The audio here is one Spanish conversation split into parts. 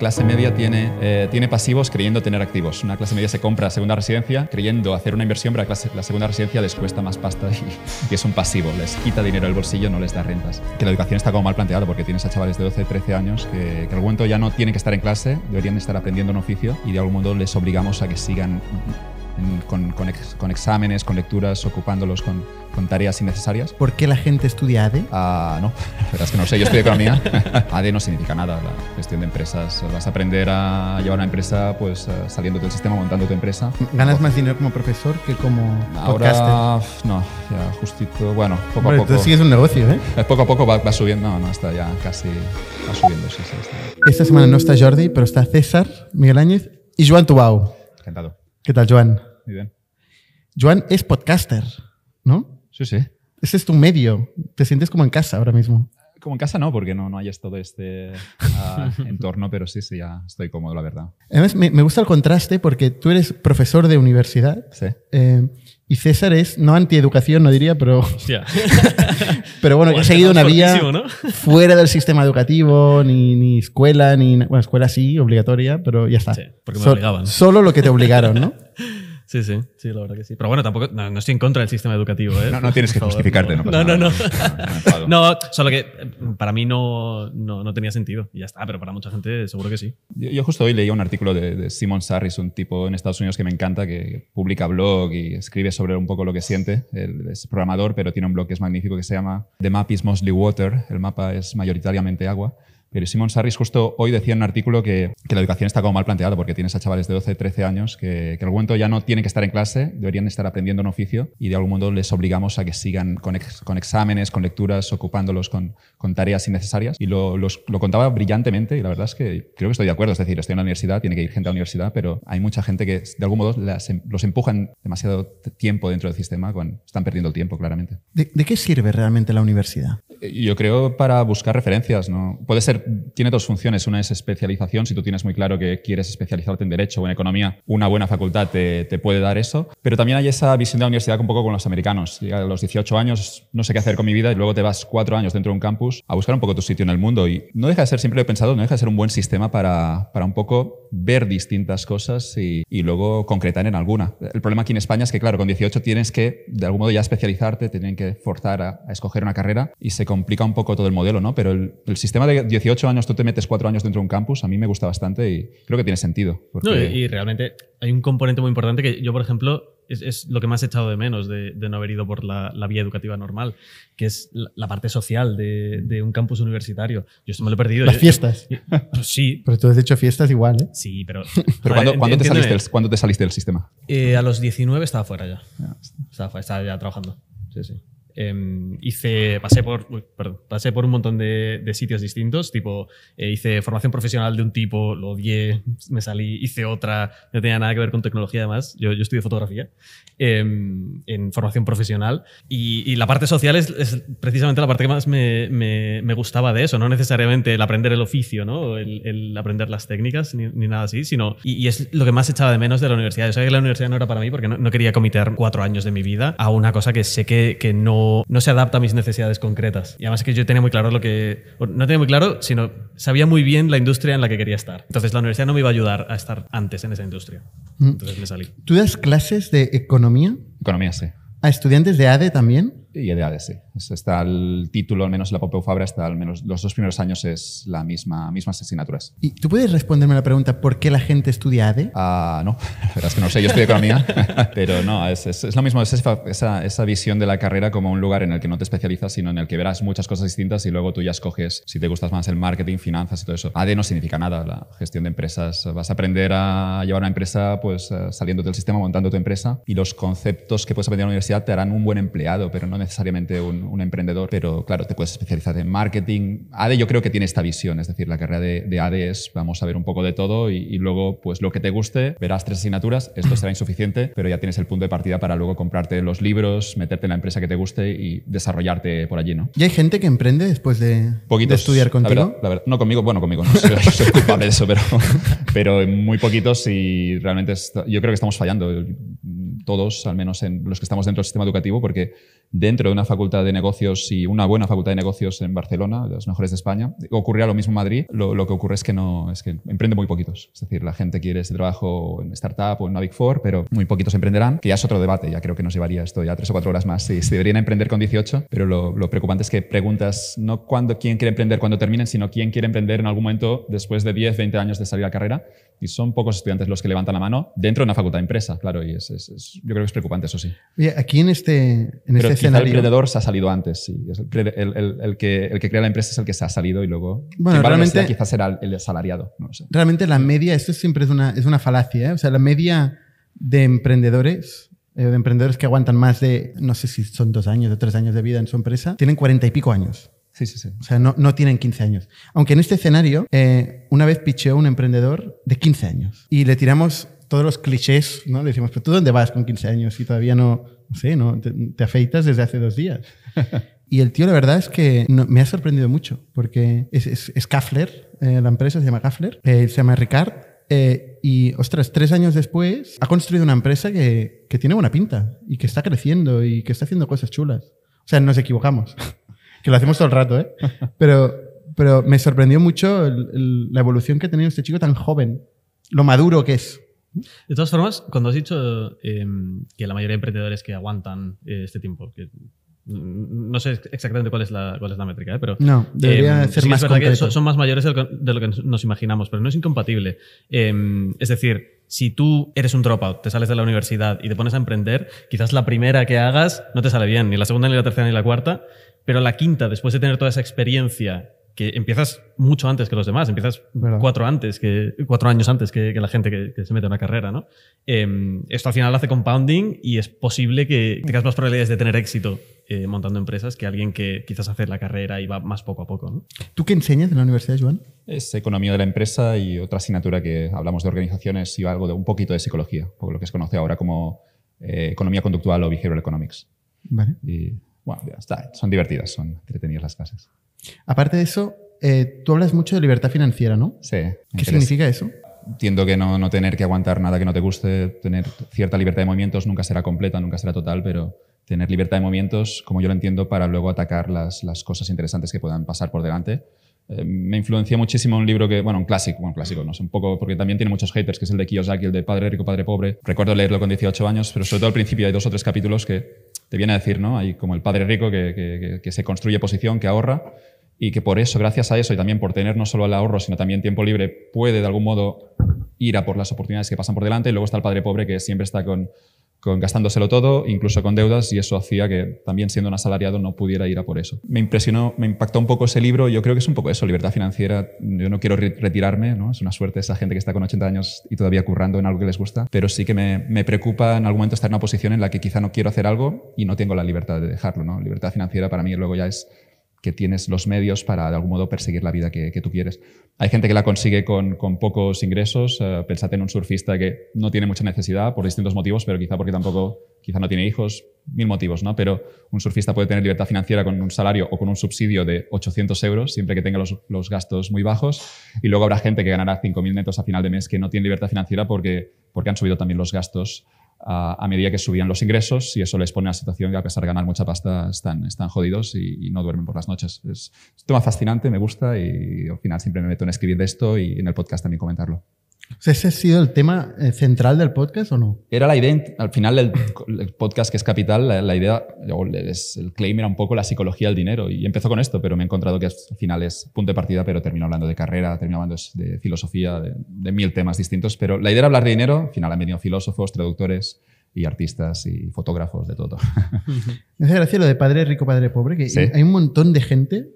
clase media tiene, eh, tiene pasivos creyendo tener activos. Una clase media se compra segunda residencia creyendo hacer una inversión, pero la, clase, la segunda residencia les cuesta más pasta y, es un pasivo. Les quita dinero del bolsillo, no les da rentas. Que la educación está como mal planteada porque tienes a chavales de 12, 13 años que, que al momento ya no tienen que estar en clase, deberían estar aprendiendo un oficio y de algún modo les obligamos a que sigan con, con, ex, con, exámenes, con lecturas, ocupándolos con, con, tareas innecesarias. ¿Por qué la gente estudia ADE? Ah, no, la verdad es que no sé, yo estudio economía. ADE no significa nada, la gestión de empresas. Vas a aprender a llevar una empresa pues eh, saliendo del sistema, montando tu empresa. ¿Ganas más dinero como profesor que como Ahora, podcaster? no, ya justito, bueno, poco Hombre, a poco. Tú sigues un negocio, ¿eh? Poco a poco va, va, subiendo, no, no, está ya casi, va subiendo, sí, sí. Está. Esta semana no está Jordi, pero está César, Miguel Áñez y Joan Tubau. Encantado. ¿Qué tal, Joan? Muy bien. Joan es podcaster, ¿no? Sí, sí. Ese es tu medio. Te sientes como en casa ahora mismo. Como en casa no, porque no, no hay todo este uh, entorno, pero sí, sí, ya estoy cómodo, la verdad. Además, me, me gusta el contraste porque tú eres profesor de universidad Sí. eh, y César es, no antieducación, no diría, pero, Hostia. pero bueno, que ha seguido una vía fuera del sistema educativo, ni, ni escuela, ni... Bueno, escuela sí, obligatoria, pero ya está. Sí, porque me obligaban. Solo lo que te obligaron, ¿no? Sí, sí, sí, la verdad que sí. Pero bueno, tampoco, no, no estoy en contra del sistema educativo, ¿eh? No, no tienes que favor, justificarte, no pasa No, no, no. No. No, solo que eh, para mí no, no, no tenía sentido. Y ya está, pero para mucha gente seguro que sí. Yo, yo justo hoy leía un artículo de, de Simon Sarris, un tipo en Estados Unidos que me encanta, que publica blog y escribe sobre un poco lo que siente. Él es programador, pero tiene un blog que es magnífico que se llama The Map is Mostly Water. El mapa es mayoritariamente agua. Pero Simon Sarris justo hoy decía en un artículo que, que la educación está como mal planteada porque tienes a chavales de 12, 13 años que, que al momento ya no tienen que estar en clase, deberían estar aprendiendo un oficio y de algún modo les obligamos a que sigan con, ex, con exámenes, con lecturas, ocupándolos con, con tareas innecesarias. Y lo, los, lo, contaba brillantemente y la verdad es que creo que estoy de acuerdo. Es decir, estoy en la universidad, tiene que ir gente a la universidad, pero hay mucha gente que de algún modo las, em, los empujan demasiado tiempo dentro del sistema cuando están perdiendo el tiempo, claramente. ¿De, de qué sirve realmente la universidad? Yo creo para buscar referencias, ¿no? Puede ser, tiene dos funciones. Una es especialización, si tú tienes muy claro que quieres especializarte en Derecho o en Economía, una buena facultad te, te puede dar eso. Pero también hay esa visión de la universidad un poco con los americanos. Y a los 18 años no sé qué hacer con mi vida y luego te vas cuatro años dentro de un campus a buscar un poco tu sitio en el mundo. Y no deja de ser, siempre lo he pensado, no deja de ser un buen sistema para, para un poco ver distintas cosas y, y luego concretar en alguna. El problema aquí en España es que, claro, con 18 tienes que, de algún modo, ya especializarte, te tienen que forzar a, a escoger una carrera y se complica un poco todo el modelo, ¿no? Pero el, el, sistema de 18 años, tú te metes cuatro años dentro de un campus, a mí me gusta bastante y creo que tiene sentido. Porque... No, y, y, realmente hay un componente muy importante que yo, por ejemplo, es, es lo que más he echado de menos de, de no haber ido por la, la, vía educativa normal, que es la, la parte social de, de, un campus universitario. Yo esto me lo he perdido. Las yo, fiestas. Yo, pues sí. Pero tú has hecho fiestas igual, ¿eh? Sí, pero... ¿Pero ¿cuándo, ¿cuándo, te saliste del, ¿cuándo, te saliste del, sistema? Eh, a los 19 estaba fuera ya. Estaba, estaba ya trabajando. Sí, sí. Eh, hice, pasé por, uy, perdón, pasé por un montón de, de sitios distintos, tipo, eh, hice formación profesional de un tipo, lo odié, me salí, hice otra, no tenía nada que ver con tecnología además, yo, yo estudié fotografía eh, en formación profesional y, y la parte social es, es, precisamente la parte que más me, me, me, gustaba de eso, no necesariamente el aprender el oficio, ¿no? el, el aprender las técnicas ni, ni, nada así, sino, y, y, es lo que más echaba de menos de la universidad. Yo sabía que la universidad no era para mí porque no, no quería cometer cuatro años de mi vida a una cosa que sé que, que no, no se adapta a mis necesidades concretas. Y además que yo tenía muy claro lo que... No tenía muy claro, sino sabía muy bien la industria en la que quería estar. Entonces la universidad no me iba a ayudar a estar antes en esa industria. Entonces me salí. ¿Tú das clases de economía? Economía, sí. ¿A estudiantes de ADE también? Y de ADE, sí. Está el título, al menos en la Pompeu Fabra, hasta al menos los dos primeros años es la misma, mismas asignaturas. ¿Y tú puedes responderme la pregunta por qué la gente estudia ADE? Ah, no, la verdad es que no sé, yo estudio economía, pero no, es, es, es lo mismo, es esa, esa, visión de la carrera como un lugar en el que no te especializas, sino en el que verás muchas cosas distintas y luego tú ya escoges si te gustas más el marketing, finanzas y todo eso. ADE no significa nada, la gestión de empresas. Vas a aprender a llevar una empresa pues eh, saliendo del sistema, montando tu empresa y los conceptos que puedes aprender en la universidad te harán un buen empleado, pero no necesariamente un, un, emprendedor. Pero claro, te puedes especializar en marketing. ADE yo creo que tiene esta visión, es decir, la carrera de, de ADE es vamos a ver un poco de todo y, y, luego pues lo que te guste, verás tres asignaturas, esto será insuficiente, pero ya tienes el punto de partida para luego comprarte los libros, meterte en la empresa que te guste y desarrollarte por allí, ¿no? ¿Y hay gente que emprende después de, poquitos, de estudiar contigo? La verdad, la verdad, no conmigo, bueno, conmigo no soy, soy culpable de eso, pero, pero muy poquitos y realmente está, yo creo que estamos fallando todos, al menos en los que estamos dentro del sistema educativo, porque dentro de una facultad de negocios y una buena facultad de negocios en Barcelona, de las mejores de España. Ocurrirá lo mismo en Madrid. Lo, lo, que ocurre es que no, es que emprende muy poquitos. Es decir, la gente quiere ese trabajo en startup o en una Big Four, pero muy poquitos emprenderán, que ya es otro debate. Ya creo que nos llevaría esto ya tres o cuatro horas más. Si, si deberían emprender con 18, pero lo, lo, preocupante es que preguntas no cuándo, quién quiere emprender cuando terminen, sino quién quiere emprender en algún momento después de 10, 20 años de salir a carrera. Y son pocos estudiantes los que levantan la mano dentro de una facultad de empresa, claro. Y es, es, es yo creo que es preocupante, eso sí. Oye, aquí en este, en pero este escenario... el emprendedor se ha salido antes, sí. El, el, el, el, que, el que crea la empresa es el que se ha salido y luego... Bueno, realmente... Quizás será el asalariado, no lo sé. Realmente la media, esto siempre es una, es una falacia, ¿eh? O sea, la media de emprendedores eh, de emprendedores que aguantan más de, no sé si son dos años o tres años de vida en su empresa, tienen cuarenta y pico años. Sí, sí, sí. O sea, no, no tienen 15 años. Aunque en este escenario, eh, una vez picheó un emprendedor de 15 años y le tiramos todos los clichés, ¿no? Le decimos, pero tú dónde vas con 15 años y todavía no, sé, ¿no? Te, te afeitas desde hace dos días. y el tío, la verdad es que no, me ha sorprendido mucho porque es, es, eh, la empresa se llama Kaffler, eh, se llama Ricard. Eh, y, ostras, tres años después ha construido una empresa que, que, tiene buena pinta y que está creciendo y que está haciendo cosas chulas. O sea, nos equivocamos, que lo hacemos todo el rato, ¿eh? Pero, pero me sorprendió mucho el, el, la evolución que ha tenido este chico tan joven, lo maduro que es. De todas formas, cuando has dicho eh, que la mayoría de emprendedores que aguantan eh, este tiempo, que no sé exactamente cuál es la, cuál es la métrica, ¿eh? pero. No, debería eh, ser sí más es que son, más mayores de lo, que, de lo, que, nos imaginamos, pero no es incompatible. Eh, es decir, si tú eres un dropout, te sales de la universidad y te pones a emprender, quizás la primera que hagas no te sale bien, ni la segunda, ni la tercera, ni la cuarta, pero la quinta, después de tener toda esa experiencia que empiezas mucho antes que los demás, empiezas cuatro, antes que, cuatro años antes que, que la gente que, que, se mete en una carrera, ¿no? Eh, esto al final hace compounding y es posible que tengas más probabilidades de tener éxito eh, montando empresas que alguien que quizás hace la carrera y va más poco a poco, ¿no? ¿Tú qué enseñas en la universidad, Joan? Es economía de la empresa y otra asignatura que hablamos de organizaciones y algo de un poquito de psicología, por lo que se conoce ahora como eh, economía conductual o behavioral economics. Vale. Y bueno, ya está, son divertidas, son entretenidas las clases. Aparte de eso, eh, tú hablas mucho de libertad financiera, ¿no? Sí. ¿Qué significa eso? Entiendo que no, no, tener que aguantar nada que no te guste, tener cierta libertad de movimientos, nunca será completa, nunca será total, pero tener libertad de movimientos, como yo lo entiendo, para luego atacar las, las cosas interesantes que puedan pasar por delante. Eh, me influenció muchísimo un libro que, bueno, un clásico, bueno, clásico, no sé, un poco, porque también tiene muchos haters, que es el de Kiyosaki, el de Padre Rico, Padre Pobre. Recuerdo leerlo con 18 años, pero sobre todo al principio hay dos o tres capítulos que te viene a decir, ¿no? Hay como el Padre Rico que, que, que se construye posición, que ahorra, y que por eso, gracias a eso y también por tener no solo el ahorro, sino también tiempo libre, puede de algún modo ir a por las oportunidades que pasan por delante. Y luego está el padre pobre que siempre está con, con gastándoselo todo, incluso con deudas, y eso hacía que también siendo un asalariado no pudiera ir a por eso. Me impresionó, me impactó un poco ese libro. Yo creo que es un poco eso, libertad financiera. Yo no quiero re retirarme, ¿no? Es una suerte esa gente que está con 80 años y todavía currando en algo que les gusta, pero sí que me, me preocupa en algún momento estar en una posición en la que quizá no quiero hacer algo y no tengo la libertad de dejarlo, ¿no? Libertad financiera para mí luego ya es que tienes los medios para de algún modo perseguir la vida que, que tú quieres. Hay gente que la consigue con, con pocos ingresos. Uh, pensate en un surfista que no tiene mucha necesidad por distintos motivos, pero quizá porque tampoco, quizá no tiene hijos, mil motivos, ¿no? Pero un surfista puede tener libertad financiera con un salario o con un subsidio de 800 euros, siempre que tenga los, los gastos muy bajos. Y luego habrá gente que ganará 5.000 netos a final de mes que no tiene libertad financiera porque, porque han subido también los gastos a, a, medida que subían los ingresos y eso les pone a la situación que a pesar de ganar mucha pasta están, están jodidos y, no duermen por las noches. Es, es un tema fascinante, me gusta y al final siempre me meto en escribir de esto y en el podcast también comentarlo. O ¿Ese ha sido el tema eh, central del podcast o no? Era la idea, al final del el podcast que es Capital, la, la idea, es, el claim era un poco la psicología del dinero y empezó con esto, pero me he encontrado que al final es punto de partida, pero termino hablando de carrera, termino hablando de filosofía, de, de mil temas distintos, pero la idea era hablar de dinero, al final han venido filósofos, traductores, y artistas y fotógrafos de todo. Me hace gracia lo de padre rico, padre pobre, que ¿Sí? hay un montón de gente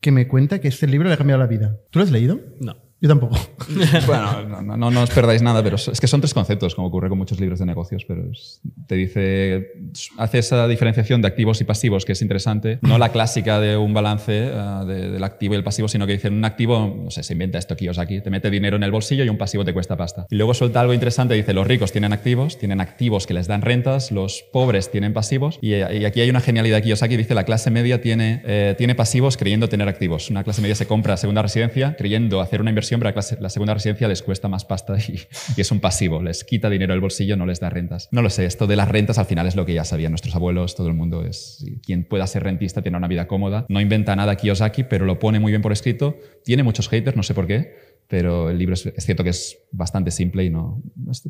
que me cuenta que este libro le ha cambiado la vida. ¿Tú lo has leído? No. Yo tampoco. bueno, no, no, no, no, os perdáis nada, pero es que son tres conceptos, como ocurre con muchos libros de negocios, pero es, te dice, hace esa diferenciación de activos y pasivos que es interesante, no la clásica de un balance uh, de, del activo y el pasivo, sino que dicen un activo, no sé, se inventa esto aquí, te mete dinero en el bolsillo y un pasivo te cuesta pasta. Y luego suelta algo interesante, dice, los ricos tienen activos, tienen activos que les dan rentas, los pobres tienen pasivos, y, y aquí hay una genialidad de Kiyosaki, dice, la clase media tiene, eh, tiene pasivos creyendo tener activos. Una clase media se compra segunda residencia creyendo hacer una inversión pero la segunda residencia les cuesta más pasta y, y, es un pasivo, les quita dinero del bolsillo, no les da rentas. No lo sé, esto de las rentas al final es lo que ya sabían nuestros abuelos, todo el mundo es quien pueda ser rentista tiene una vida cómoda. No inventa nada Kiyosaki, pero lo pone muy bien por escrito. Tiene muchos haters, no sé por qué, pero el libro es, cierto que es bastante simple y no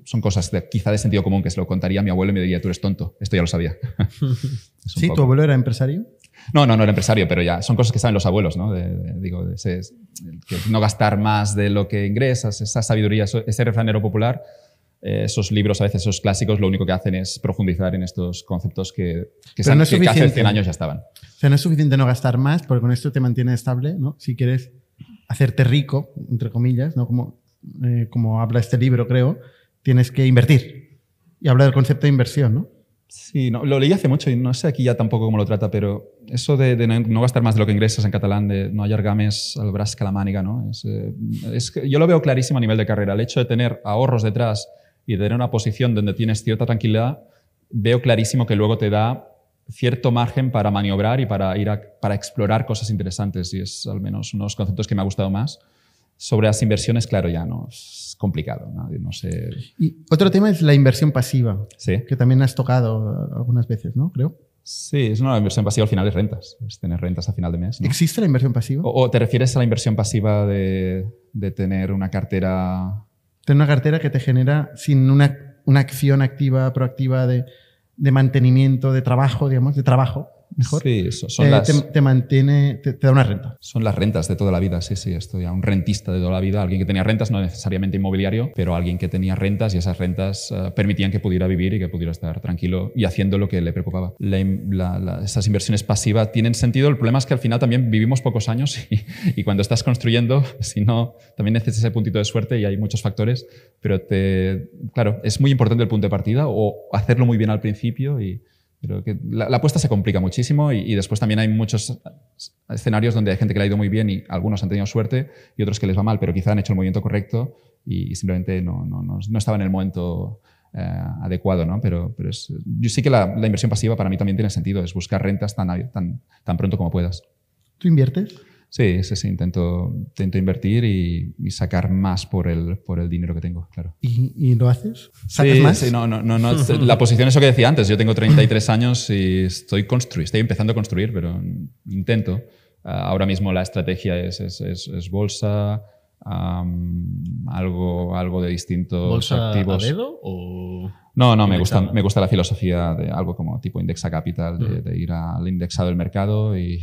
son cosas de, quizá de sentido común que se lo contaría a mi abuelo y me diría tú eres tonto. Esto ya lo sabía. sí, tu abuelo era empresario. No, no, no era empresario, pero ya son cosas que saben los abuelos, ¿no? digo, no gastar más de lo que ingresas, esa sabiduría, ese refranero popular eh, esos libros, a veces esos clásicos, lo único que hacen es profundizar en estos conceptos que, que, no hace 100 años ya estaban. O sea, no es suficiente no gastar más, porque con esto te mantiene estable, ¿no? Si quieres hacerte rico, entre comillas, ¿no? Como, eh, como habla este libro, creo, tienes que invertir. Y habla del concepto de inversión, ¿no? Sí, no, lo leí hace mucho y no sé aquí ya tampoco cómo lo trata, pero eso de, no gastar más de lo que ingresas en catalán, de no hallar games al brazo que la mániga, ¿no? Es, eh, es, yo lo veo clarísimo a nivel de carrera. El hecho de tener ahorros detrás y tener una posición donde tienes cierta tranquilidad, veo clarísimo que luego te da cierto margen para maniobrar y para ir a, para explorar cosas interesantes y es al menos uno de los conceptos que me ha gustado más. Sobre las inversiones, claro, ya no es complicado, no, sé. Y otro tema es la inversión pasiva, ¿Sí? que también has tocado algunas veces, ¿no? Creo. Sí, es una inversión pasiva al final es rentas, es tener rentas a final de mes. ¿Existe la inversión pasiva? O, te refieres a la inversión pasiva de, de tener una cartera Tener una cartera que te genera sin una, una acción activa, proactiva de, de mantenimiento, de trabajo, digamos, de trabajo, mejor. Sí, son eh, las, te, mantiene, te, da una renta. Son las rentas de toda la vida, sí, sí. Estoy a un rentista de toda la vida, alguien que tenía rentas, no necesariamente inmobiliario, pero alguien que tenía rentas y esas rentas eh, permitían que pudiera vivir y que pudiera estar tranquilo y haciendo lo que le preocupaba. esas inversiones pasivas tienen sentido. El problema es que al final también vivimos pocos años y, y cuando estás construyendo, si no, también necesitas ese puntito de suerte y hay muchos factores, pero te, claro, es muy importante el punto de partida o hacerlo muy bien al principio y pero que la, apuesta se complica muchísimo y, después también hay muchos escenarios donde hay gente que le ha ido muy bien y algunos han tenido suerte y otros que les va mal, pero quizá han hecho el movimiento correcto y, simplemente no, no, no, no, estaba en el momento eh, adecuado. ¿no? Pero, pero es, yo sí que la, la, inversión pasiva para mí también tiene sentido, es buscar rentas tan, tan, tan pronto como puedas. ¿Tú inviertes? Sí, sí, sí, intento, intento invertir y, sacar más por el, por el dinero que tengo, claro. ¿Y, lo haces? ¿Sacas más? Sí, no, no, no, la posición es lo que decía antes, yo tengo 33 años y estoy, construir, estoy empezando a construir, pero intento. Ah, ahora mismo la estrategia es, es, es, bolsa, algo, algo de distintos ¿Bolsa activos. A dedo o...? No, no, me gusta, me gusta la filosofía de algo como tipo indexa capital, de, ir al indexado del mercado y,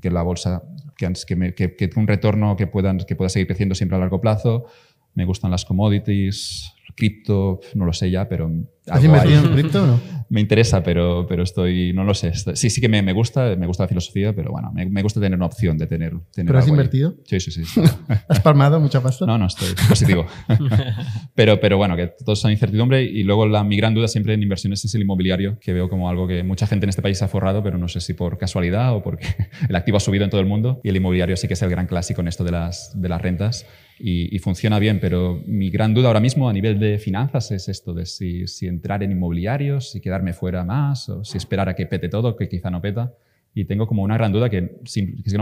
que la bolsa, que, que, que, un retorno que, puedan, que pueda seguir creciendo siempre a largo plazo. Me gustan las commodities, cripto, no lo sé ya, pero... ¿Has invertido en cripto o no? me interesa, pero, pero estoy, no lo sé. Sí, sí que me, me gusta, me gusta la filosofía, pero bueno, me, me, gusta tener una opción de tener. tener ¿Pero has invertido? Sí, sí, sí. ¿Has palmado mucha pasta? No, no, estoy positivo. pero, pero bueno, que todos son incertidumbre y luego la, mi gran duda siempre en inversiones es el inmobiliario, que veo como algo que mucha gente en este país ha forrado, pero no sé si por casualidad o porque el activo ha subido en todo el mundo y el inmobiliario sí que es el gran clásico en esto de las, de las rentas. Y, y, funciona bien, pero mi gran duda ahora mismo a nivel de finanzas es esto de si, si entrar en inmobiliarios, si quedarme fuera más, o si esperar a que pete todo, que quizá no peta y tengo como una gran duda que,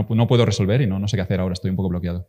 no, puedo resolver y no, no sé qué hacer ahora, estoy un poco bloqueado.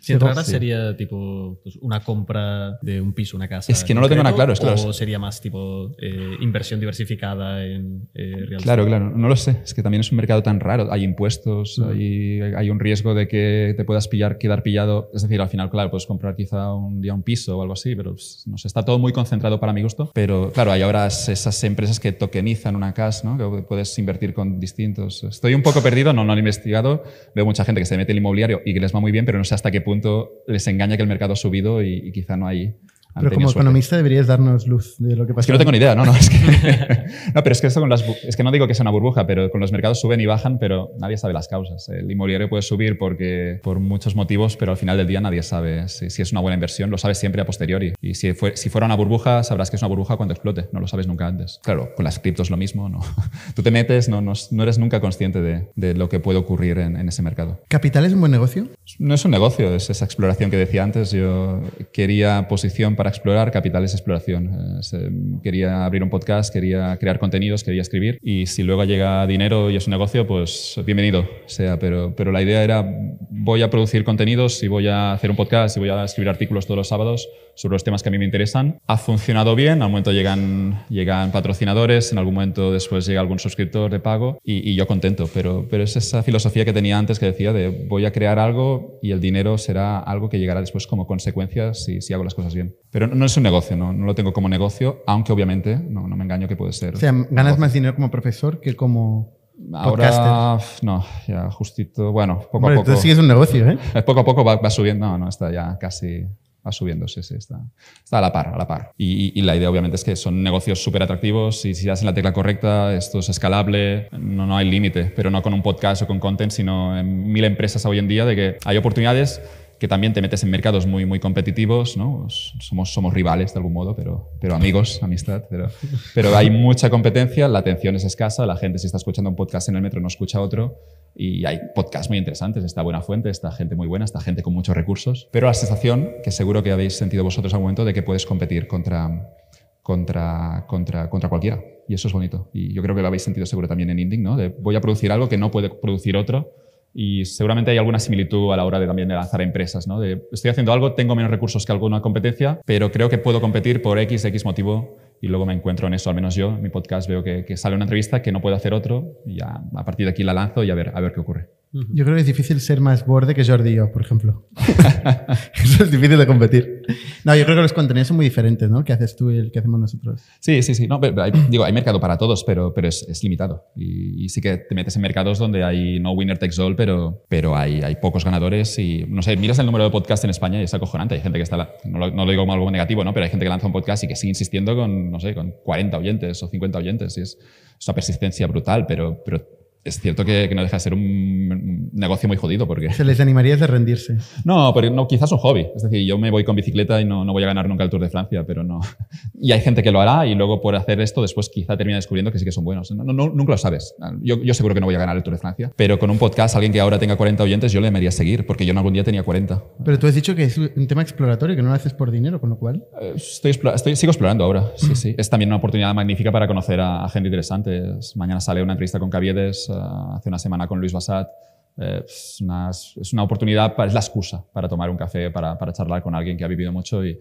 Si entrara sería tipo pues, una compra de un piso, una casa. Es que no lo tengo nada claro. Es claro. O sería más tipo eh, inversión diversificada en eh, real Claro, claro, no lo sé. Es que también es un mercado tan raro. Hay impuestos, hay, hay, un riesgo de que te puedas pillar, quedar pillado. Es decir, al final, claro, puedes comprar quizá un día un piso o algo así, pero pues, no sé, está todo muy concentrado para mi gusto. Pero claro, hay ahora esas empresas que tokenizan una casa, ¿no? que puedes invertir con distintos Estoy un poco perdido, no, no he investigado. Veo mucha gente que se mete en el inmobiliario y que les va muy bien, pero no sé hasta qué punto les engaña que el mercado ha subido y quizá no hay pero como economista deberías darnos luz de lo que pasa. Es que no tengo ni idea, no, no. Es que, no, pero es que esto con las, es que no digo que sea una burbuja, pero con los mercados suben y bajan, pero nadie sabe las causas. El inmobiliario puede subir porque, por muchos motivos, pero al final del día nadie sabe si, si es una buena inversión, lo sabes siempre a posteriori. Y si, fue, si fuera una burbuja, sabrás que es una burbuja cuando explote, no lo sabes nunca antes. Claro, con las criptos lo mismo, no. Tú te metes, no, no, no eres nunca consciente de, de, lo que puede ocurrir en, en ese mercado. ¿Capital es un buen negocio? No es un negocio, es esa exploración que decía antes. Yo quería posición para para explorar, capital es exploración. Eh, quería abrir un podcast, quería crear contenidos, quería escribir y si luego llega dinero y es un negocio, pues bienvenido sea, pero, pero la idea era voy a producir contenidos y voy a hacer un podcast y voy a escribir artículos todos los sábados sobre los temas que a mí me interesan. Ha funcionado bien, al momento llegan, llegan patrocinadores, en algún momento después llega algún suscriptor de pago y, yo contento, pero, pero es esa filosofía que tenía antes que decía de voy a crear algo y el dinero será algo que llegará después como consecuencia si, si hago las cosas bien. Pero no es un negocio, no, no lo tengo como negocio, aunque obviamente no, no me engaño que puede ser. O sea, ganas más dinero como profesor que como Ahora, no, ya justito, bueno, poco a poco. Sí es un negocio, ¿eh? Poco a poco va, subiendo, no, no, está ya casi, va subiendo, sí, sí, está, está a la par, a la par. Y, la idea obviamente es que son negocios súper atractivos y si das en la tecla correcta, esto es escalable, no, no hay límite, pero no con un podcast o con content, sino en mil empresas hoy en día de que hay oportunidades que también te metes en mercados muy, muy competitivos, ¿no? Somos, somos rivales de algún modo, pero, pero amigos, amistad, pero, pero hay mucha competencia, la atención es escasa, la gente si está escuchando un podcast en el metro no escucha otro y hay podcasts muy interesantes, está Buena Fuente, está gente muy buena, está gente con muchos recursos, pero la sensación, que seguro que habéis sentido vosotros algún momento, de que puedes competir contra, contra, contra, contra cualquiera. Y eso es bonito. Y yo creo que lo habéis sentido seguro también en Inding, ¿no? De voy a producir algo que no puede producir otro y seguramente hay alguna similitud a la hora de también de lanzar empresas, ¿no? Estoy haciendo algo, tengo menos recursos que alguna competencia, pero creo que puedo competir por X, X motivo y luego me encuentro en eso, al menos yo, en mi podcast veo que, que sale una entrevista que no puedo hacer otro y ya a partir de aquí la lanzo y a ver, a ver qué ocurre. Yo creo que es difícil ser más borde que Jordi yo, por ejemplo. Eso es difícil de competir. No, yo creo que los contenidos son muy diferentes, ¿no? El que haces tú y el que hacemos nosotros. Sí, sí, sí. No, hay, digo, hay mercado para todos, pero, pero es, es limitado. Y, sí que te metes en mercados donde hay no winner takes all, pero, pero hay, hay pocos ganadores. Y no sé, miras el número de podcasts en España y es acojonante. Hay gente que está, no lo, no lo digo como algo negativo, ¿no? Pero hay gente que lanza un podcast y que sigue insistiendo con, no sé, con 40 oyentes o 50 oyentes. Y es, es una persistencia brutal, pero, pero es cierto que, no deja de ser un negocio muy jodido porque... ¿Se les animaría de rendirse? No, pero no, quizás un hobby. Es decir, yo me voy con bicicleta y no, no, voy a ganar nunca el Tour de Francia, pero no... Y hay gente que lo hará y luego por hacer esto después quizá termina descubriendo que sí que son buenos. No, no, nunca lo sabes. Yo, yo, seguro que no voy a ganar el Tour de Francia, pero con un podcast, alguien que ahora tenga 40 oyentes, yo le debería seguir porque yo en algún día tenía 40. Pero tú has dicho que es un tema exploratorio, que no lo haces por dinero, con lo cual... Eh, estoy, estoy, sigo explorando ahora, sí, sí. Es también una oportunidad magnífica para conocer a, gente interesante. Mañana sale una entrevista con Caviedes, uh, hace una semana con Luis Bassat. Eh, es, una, es, una, oportunidad, es la excusa para tomar un café, para, para charlar con alguien que ha vivido mucho y,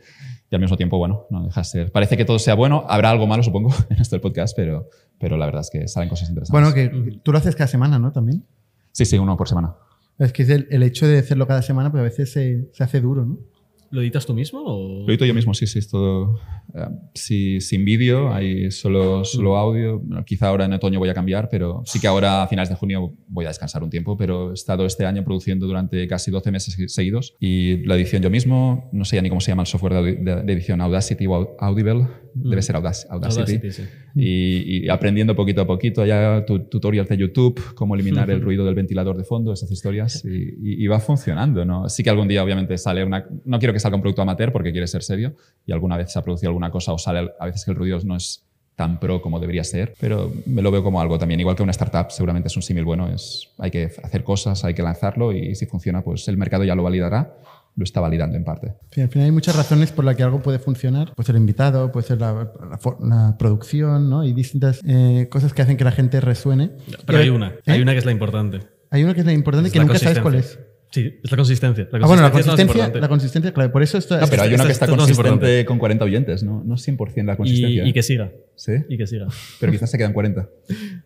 y, al mismo tiempo, bueno, no deja de ser. Parece que todo sea bueno, habrá algo malo, supongo, en este podcast, pero, pero la verdad es que salen cosas interesantes. Bueno, que tú lo haces cada semana, ¿no? También. Sí, sí, uno por semana. Es que el, el hecho de hacerlo cada semana, pues a veces se, se hace duro, ¿no? ¿Lo editas tú mismo? O? Lo edito yo mismo, sí, sí, es todo. Eh, sí, sin vídeo, hay solo, solo audio. quizá ahora en otoño voy a cambiar, pero sí que ahora a finales de junio voy a descansar un tiempo. Pero he estado este año produciendo durante casi 12 meses seguidos y la edición yo mismo, no sé ya ni cómo se llama el software de, edición, Audacity o Audible, debe mm. ser Audacity. Audacity sí. y, aprendiendo poquito a poquito, ya tutorials de YouTube, cómo eliminar el ruido del ventilador de fondo, esas historias, y, y, va funcionando. ¿no? Sí que algún día, obviamente, sale una. No quiero que salga un producto amateur porque quiere ser serio y alguna vez se ha producido alguna cosa o sale a veces que el ruido no es tan pro como debería ser, pero me lo veo como algo también, igual que una startup, seguramente es un símil bueno, es, hay que hacer cosas, hay que lanzarlo y si funciona, pues el mercado ya lo validará lo está validando en parte. al final hay muchas razones por las que algo puede funcionar. Puede ser el invitado, puede ser la, producción, ¿no? Y distintas eh, cosas que hacen que la gente resuene. Pero hay una, hay ¿eh? una que es la importante. Hay una que es la importante que nunca sabes cuál es. Sí, es la consistencia. ah, bueno, la consistencia, la consistencia, claro, por eso está... No, pero hay una que está consistente con 40 oyentes, ¿no? No 100% la consistencia. Y, que siga. ¿Sí? Y que siga. Pero quizás se quedan 40.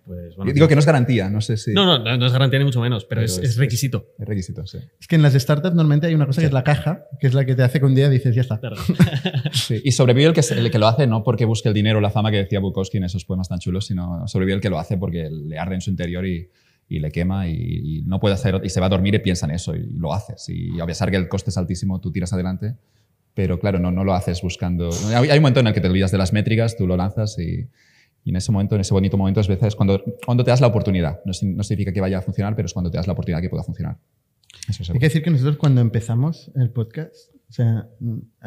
Pues, bueno, Digo que no es garantía, no sé si... No, no, no es garantía ni mucho menos, pero, es, requisito. Es, requisito, sí. Es que en las startups normalmente hay una cosa que es la caja, que es la que te hace que un día dices, ya está. sí. Y sobrevive el que, el que lo hace no porque busque el dinero o la fama que decía Bukowski en esos poemas tan chulos, sino sobrevive el que lo hace porque le arde en su interior y y le quema y, no puede hacer y se va a dormir y piensa en eso y lo haces. Y a pesar que el coste es altísimo, tú tiras adelante, pero claro, no, no lo haces buscando. Hay, un momento en el que te olvidas de las métricas, tú lo lanzas y, y en ese momento, en ese bonito momento, es veces cuando, cuando te das la oportunidad. No, no, significa que vaya a funcionar, pero es cuando te das la oportunidad que pueda funcionar. Hay que decir que nosotros cuando empezamos el podcast, o sea,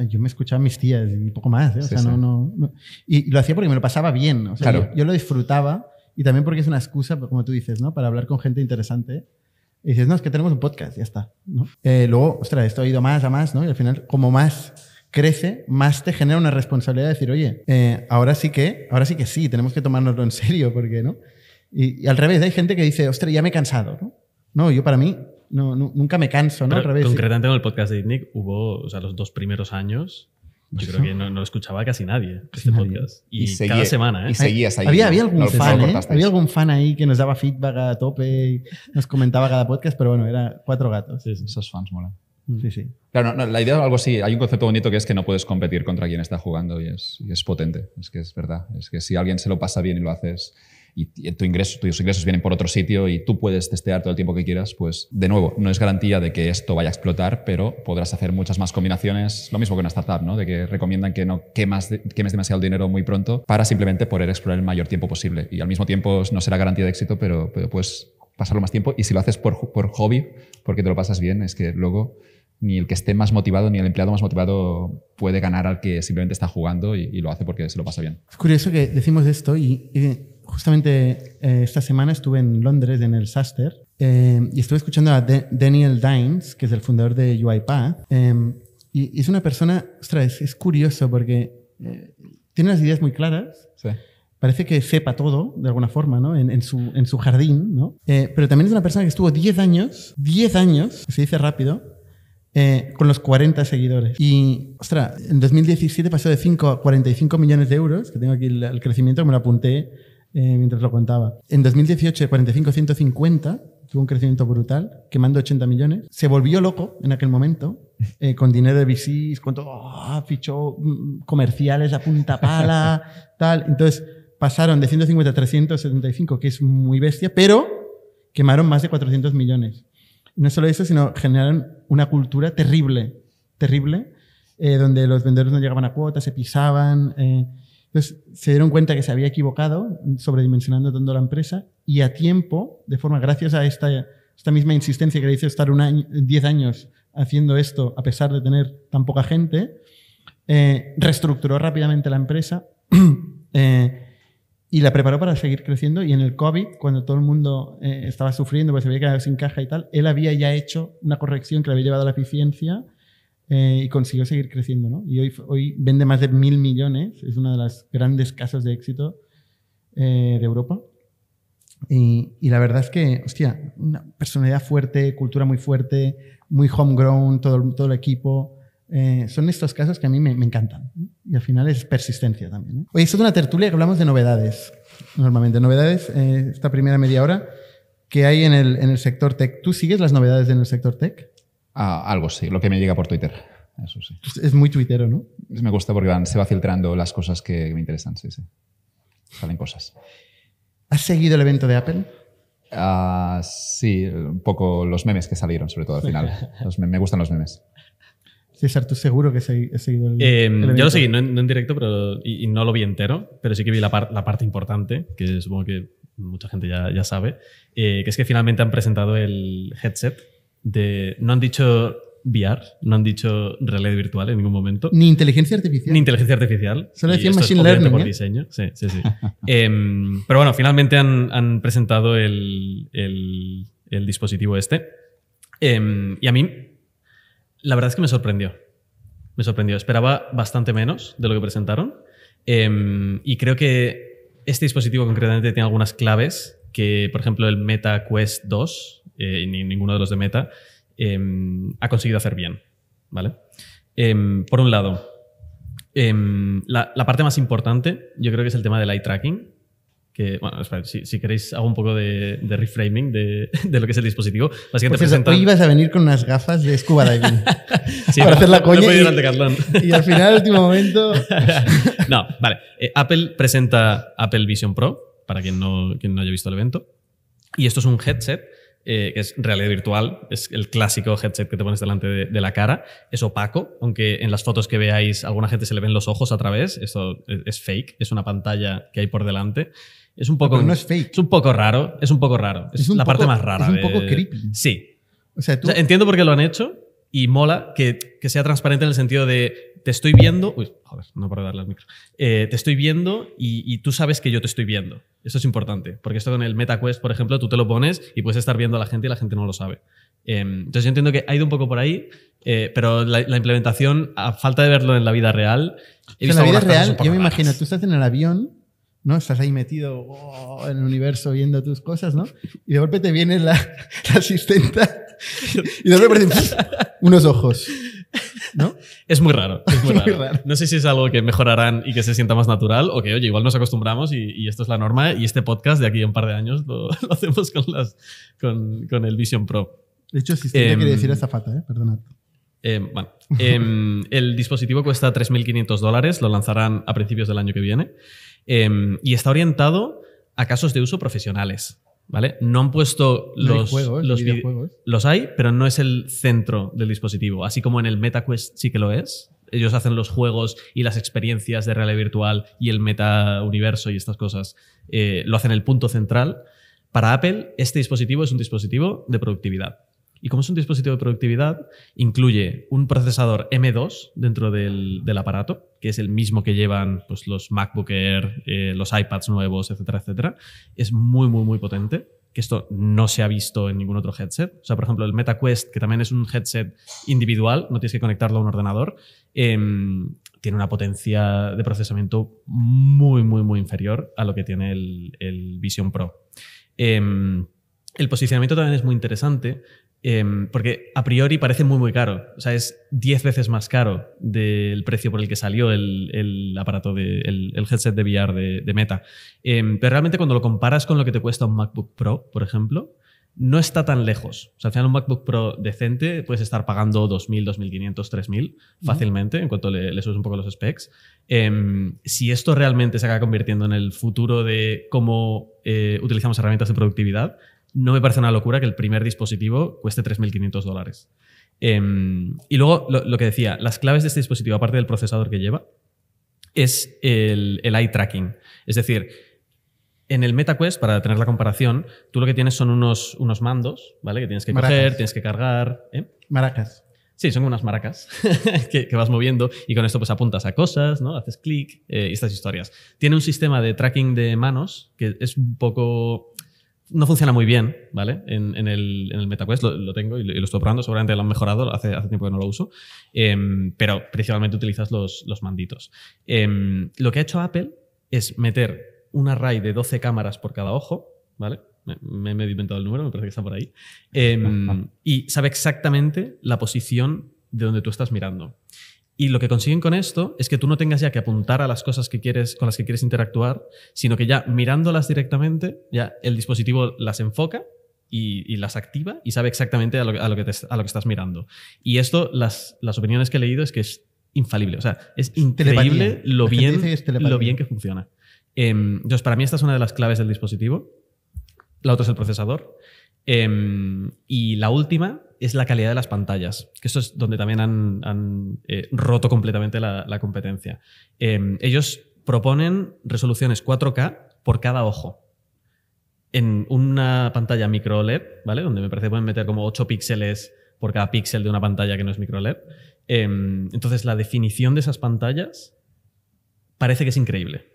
yo me escuchaba a mis tías y poco más, ¿eh? o sea, no, no, y, lo hacía porque me lo pasaba bien, o sea, claro. yo, yo, lo disfrutaba y también porque es una excusa, como tú dices, ¿no? Para hablar con gente interesante. Y dices, no, es que tenemos un podcast, ya está. ¿no? Eh, luego, ostras, esto ha ido más a más, ¿no? Y al final, como más crece, más te genera una responsabilidad de decir, oye, eh, ahora sí que, ahora sí que sí, tenemos que tomárnoslo en serio, porque no. Y, y al revés, hay gente que dice, ostras, ya me he cansado, ¿no? No, yo para mí no, nu- nunca me canso, ¿no? Pero al revés. sí. concretamente en el podcast de Nick hubo, o sea, los dos primeros años, yo creo que no, no lo escuchaba casi nadie este nadie. podcast. Y, seguía- cada semana, ¿eh? Y seguías ahí. Había, había algún No- no lo fan, ¿eh? Había algún fan ahí que nos daba feedback a tope y nos comentaba cada podcast, pero bueno, era cuatro gatos. Sí, sí. Esos fans molan. Sí, sí. Claro, no, no, la idea es algo así. Hay un concepto bonito que es que no puedes competir contra quien está jugando y es, y es potente. Es que es verdad. Es que si alguien se lo pasa bien y lo haces y, y tu ingreso, tus ingresos vienen por otro sitio y tú puedes testear todo el tiempo que quieras, pues de nuevo, no es garantía de que esto vaya a explotar, pero podrás hacer muchas más combinaciones. Lo mismo que una startup, ¿no? De que recomiendan que no quemas, quemes demasiado dinero muy pronto para simplemente poder explorar el mayor tiempo posible. Y al mismo tiempo no será garantía de éxito, pero, pero puedes pasarlo más tiempo. Y si lo haces por, por hobby, porque te lo pasas bien, es que luego ni el que esté más motivado ni el empleado más motivado puede ganar al que simplemente está jugando y, y lo hace porque se lo pasa bien. Es curioso que decimos esto y, y justamente eh, esta semana estuve en Londres en el Saster eh, y estuve escuchando a Da- Daniel Dines, que es el fundador de UiPath, eh, y, es una persona, ostras, es, curioso porque eh, tiene unas ideas muy claras, Sí. parece que sepa todo, de alguna forma, ¿no? En, en su, en su jardín, ¿no? Eh, pero también es una persona que estuvo 10 años, 10 años, se dice rápido, eh, con los 40 seguidores. Y, ostras, en 2017 pasó de 5 a 45 millones de euros, que tengo aquí el, el crecimiento, me lo apunté eh, mientras lo contaba. En 2018 de 45 a 150, tuvo un crecimiento brutal, quemando 80 millones. Se volvió loco en aquel momento, eh, con dinero de VCs, con todo, ah, fichó mm, comerciales a punta pala, tal. Entonces pasaron de 150 a 375, que es muy bestia, pero quemaron más de 400 millones. Y no solo eso, sino generaron una cultura terrible, terrible, eh, donde los vendedores no llegaban a cuotas, se pisaban. eh. Entonces se dieron cuenta que se había equivocado, sobredimensionando tanto la empresa, y a tiempo, de forma, gracias a esta, misma insistencia que le hizo estar un año, 10 años haciendo esto, a pesar de tener tan poca gente, eh, reestructuró rápidamente la empresa. eh, y la preparó para seguir creciendo y en el COVID, cuando todo el mundo eh, estaba sufriendo, pues se había quedado sin caja y tal, él había ya hecho una corrección que le había llevado a la eficiencia eh, y consiguió seguir creciendo. ¿no? Y hoy, hoy vende más de mil millones, es uno de los grandes casos de éxito eh, de Europa. Y, y la verdad es que, hostia, una personalidad fuerte, cultura muy fuerte, muy homegrown, todo, todo el equipo. Eh, son estos casos que a mí me, me encantan. ¿eh? Y al final es persistencia también. ¿eh? Oye, esto es una tertulia que hablamos de novedades. Normalmente, novedades, eh, esta primera media hora que hay en el, en el sector tech. ¿Tú sigues las novedades en el sector tech? Ah, algo sí, lo que me llega por Twitter. Eso sí. Es muy tuitero, ¿no? Me gusta porque van- se va filtrando las cosas que me interesan, sí, sí. Salen cosas. ¿Has seguido el evento de Apple? Ah, sí, un poco los memes que salieron, sobre todo al final. Los me, gustan los memes. César, tú seguro que has seguido el, Eh, el yo evento? lo seguí, no en, no en directo, pero y, y no lo vi entero, pero sí que vi la, par- la parte importante, que supongo que mucha gente ya, ya sabe, eh, que es que finalmente han presentado el headset de... No han dicho VR, no han dicho realidad virtual en ningún momento, Ni inteligencia artificial. ni inteligencia artificial. Solo decían es machine learning, por ¿eh? diseño. Sí, sí, sí. Em, pero bueno, finalmente han, han presentado el, el- el dispositivo este. Em, y a mí, la verdad es que me sorprendió. Me sorprendió. Esperaba bastante menos de lo que presentaron. Em, y creo que este dispositivo concretamente tiene algunas claves que, por ejemplo, el Meta Quest 2, eh, ni ninguno de los de Meta, em, ha conseguido hacer bien. ¿Vale? Em, por un lado, em, la, la parte más importante, yo creo que es el tema del eye tracking. Que, bueno, espera, si, si queréis, hago un poco de, de reframing de, de lo que es el dispositivo. Básicamente presentan- hoy ibas a venir con unas gafas de scuba diving. Sí, para no, hacer la coña no y- al Decathlon. y al final, al último momento... no, vale. Eh, Apple presenta Apple Vision Pro, para quien no, quien no haya visto el evento. Y esto es un headset eh, que es realidad virtual, es el clásico headset que te pones delante de, de la cara. Es opaco, aunque en las fotos que veáis a alguna gente se le ven los ojos a través. Esto es, es fake, es una pantalla que hay por delante. Es un poco. Pero no es fake. Es un poco raro, es un poco raro. Es, Es la parte poco- más rara. es un de- poco creepy. Sí, O sea, o tú... sea, entiendo por qué lo han hecho y mola que, que sea transparente en el sentido de te estoy viendo. Uy, joder, no paro de darle al micro. Eh, te estoy viendo y, y tú sabes que yo te estoy viendo. Eso es importante. Porque esto con el MetaQuest, por ejemplo, tú te lo pones y puedes estar viendo a la gente y la gente no lo sabe. Em, entonces yo entiendo que ha ido un poco por ahí, eh, pero la, la implementación, a falta de verlo en la vida real, he en visto la vida real, yo me raras. imagino, tú estás en el avión, ¿no? Estás ahí metido oh, en el universo viendo tus cosas, ¿no? Y de golpe te viene la, la asistenta y de unos ojos, ¿no? Es muy raro. Es muy Muy raro. raro. No sé si es algo que mejorarán y que se sienta más natural o que, oye, igual nos acostumbramos y, y esto es la norma y este podcast de aquí a un par de años lo, lo hacemos con, las, con, con el Vision Pro. De hecho, asistente Em, quiere decir azafata, ¿eh? Perdonad. Eh, bueno, em, el dispositivo cuesta 3.500 dólares, lo lanzarán a principios del año que viene em, y está orientado a casos de uso profesionales. ¿Vale? No han puesto No los, juegos, los vide- videojuegos. Los hay, pero no es el centro del dispositivo. Así como en el MetaQuest sí que lo es. Ellos hacen los juegos y las experiencias de realidad virtual y el meta universo y estas cosas. eh, lo hacen el punto central. Para Apple, este dispositivo es un dispositivo de productividad. Y como es un dispositivo de productividad, incluye un procesador M2 dentro del, aparato, que es el mismo que llevan pues, los MacBook Air, eh, los iPads nuevos, etcétera, etcétera. Es muy, muy, muy potente, que esto no se ha visto en ningún otro headset. O sea, por ejemplo, el MetaQuest, que también es un headset individual, no tienes que conectarlo a un ordenador, em, tiene una potencia de procesamiento muy, muy, muy inferior a lo que tiene el, el Vision Pro. Em, el posicionamiento también es muy interesante em, porque a priori parece muy, muy caro. O sea, es 10 veces más caro del precio por el que salió el, el aparato, de, el, el headset de VR de, de Meta. Em, pero realmente cuando lo comparas con lo que te cuesta un MacBook Pro, por ejemplo, no está tan lejos. O sea, al final un MacBook Pro decente puedes estar pagando 2.000, 2.500, 3.000 fácilmente en cuanto le, le subes un poco los specs. Em, si esto realmente se acaba convirtiendo en el futuro de cómo eh, utilizamos herramientas de productividad, no me parece una locura que el primer dispositivo cueste 3.500 dólares. Em, y luego, lo, lo que decía, las claves de este dispositivo, aparte del procesador que lleva, es el, el eye tracking. Es decir, en el MetaQuest, para tener la comparación, tú lo que tienes son unos, unos mandos, ¿vale? Que tienes que Maracas. coger, tienes que cargar. ¿eh? Maracas. Sí, son unas maracas que, que vas moviendo y con esto pues apuntas a cosas, ¿no? Haces clic eh, y estas historias. Tiene un sistema de tracking de manos que es un poco... No funciona muy bien, ¿vale? En, en el, en el MetaQuest lo, lo tengo y lo, y lo estoy probando, seguramente lo han mejorado, hace, hace tiempo que no lo uso, Em, pero principalmente utilizas los, los manditos. Em, lo que ha hecho Apple es meter un array de 12 cámaras por cada ojo, ¿vale? Me, me- me he inventado el número, me parece que está por ahí. Em, y sabe exactamente la posición de donde tú estás mirando. Y lo que consiguen con esto es que tú no tengas ya que apuntar a las cosas que quieres, con las que quieres interactuar, sino que ya mirándolas directamente, ya el dispositivo las enfoca y, y las activa y sabe exactamente a lo, que- a lo que, te- a lo que estás mirando. Y esto, las, las opiniones que he leído es que es infalible. O sea, es increíble lo bien, lo bien que funciona. Em, entonces, para mí esta es una de las claves del dispositivo. La otra es el procesador. Em, y la última es la calidad de las pantallas, que esto es donde también han, eh, roto completamente la, competencia. Em, ellos proponen resoluciones 4K por cada ojo. En una pantalla micro OLED, ¿vale? Donde me parece que pueden meter como 8 píxeles por cada píxel de una pantalla que no es micro OLED. Em, entonces, la definición de esas pantallas parece que es increíble.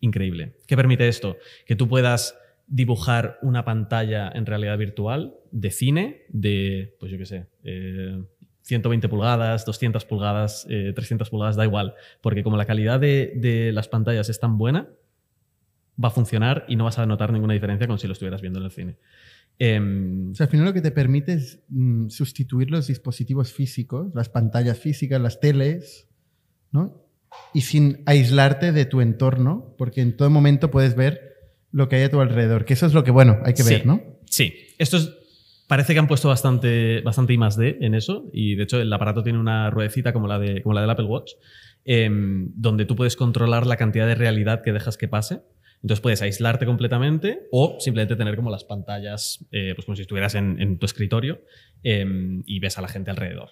Increíble. ¿Qué permite esto? Que tú puedas dibujar una pantalla en realidad virtual de cine de, pues yo qué sé, eh, 120 pulgadas, 200 pulgadas, eh, 300 pulgadas, da igual. Porque como la calidad de, de las pantallas es tan buena, va a funcionar y no vas a notar ninguna diferencia con si lo estuvieras viendo en el cine. Em, O sea, al final lo que te permite es mm, sustituir los dispositivos físicos, las pantallas físicas, las teles, ¿no? Y sin aislarte de tu entorno, porque en todo momento puedes ver lo que hay a tu alrededor, que eso es lo que, bueno, hay que Sí. ver, ¿no? Sí, esto es, parece que han puesto bastante, bastante I más D en eso y de hecho el aparato tiene una ruedecita como la, de, como la del Apple Watch em, donde tú puedes controlar la cantidad de realidad que dejas que pase. Entonces puedes aislarte completamente o simplemente tener como las pantallas, eh, pues como si estuvieras en, en tu escritorio em, y ves a la gente alrededor.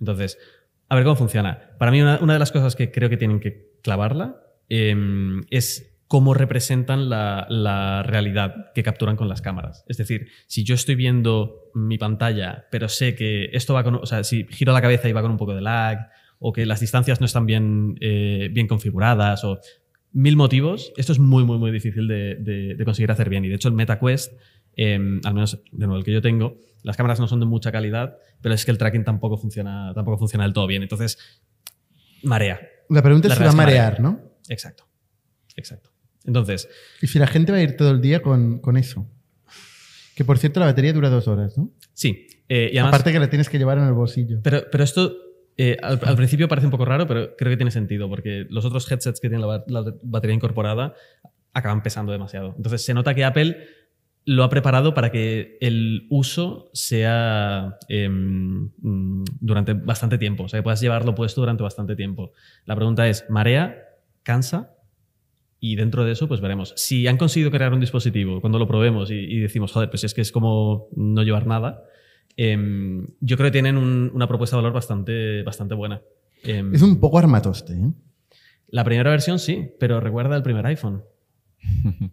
Entonces, a ver cómo funciona. Para mí una, una de las cosas que creo que tienen que clavarla em, es cómo representan la, la realidad que capturan con las cámaras. Es decir, si yo estoy viendo mi pantalla, pero sé que esto va con, o sea, si giro la cabeza y va con un poco de lag, o que las distancias no están bien, eh, bien configuradas, o mil motivos, esto es muy, muy, muy difícil de, de- de conseguir hacer bien. Y de hecho, el MetaQuest em, al menos de nuevo el que yo tengo, las cámaras no son de mucha calidad, pero es que el tracking tampoco funciona, tampoco funciona del todo bien. Entonces, marea. La pregunta La es si va a marear, ¿no? Exacto. Exacto. Entonces, Y si la gente va a ir todo el día con, con eso. Que por cierto, la batería dura dos horas, ¿no? sí. eh, y además, Aparte que la tienes que llevar en el bolsillo. Pero, pero esto eh, al, al principio parece un poco raro, pero creo que tiene sentido, porque los otros headsets que tienen la, ba- la batería incorporada acaban pesando demasiado. Entonces se nota que Apple lo ha preparado para que el uso sea em, durante bastante tiempo, o sea, que puedas llevarlo puesto durante bastante tiempo. La pregunta es, ¿marea? ¿Cansa? Y dentro de eso, pues veremos. Si han conseguido crear un dispositivo, cuando lo probemos y, y decimos, joder, pues es que es como no llevar nada, em, yo creo que tienen un- una propuesta de valor bastante, bastante buena. Em, Es un poco armatoste, ¿eh? La primera versión sí, pero recuerda el primer iPhone.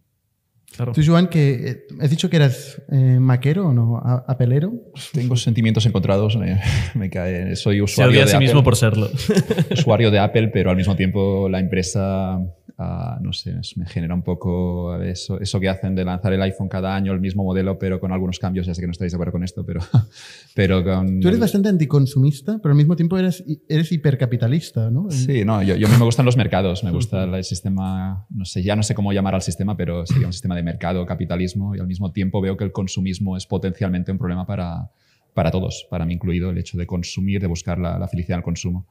Claro. Tú, Joan, que eh, has dicho que eras eh, maquero o no, A- apelero. Tengo sentimientos encontrados. Me, me cae. Soy Se usuario a de sí Apple, mismo por serlo. usuario de Apple, pero al mismo tiempo la empresa, no sé, me genera un poco eso, eso que hacen de lanzar el iPhone cada año, el mismo modelo, pero con algunos cambios. Ya sé que no estáis de acuerdo con esto, pero, pero con. Tú eres bastante anticonsumista, pero al mismo tiempo eres, eres hipercapitalista, ¿no? Sí, no, yo, yo me gustan los mercados, me gusta el sistema, no sé, ya no sé cómo llamar al sistema, pero sería un sistema de mercado, capitalismo, y al mismo tiempo veo que el consumismo es potencialmente un problema para, para todos, para mí incluido, el hecho de consumir, de buscar la, la felicidad el consumo.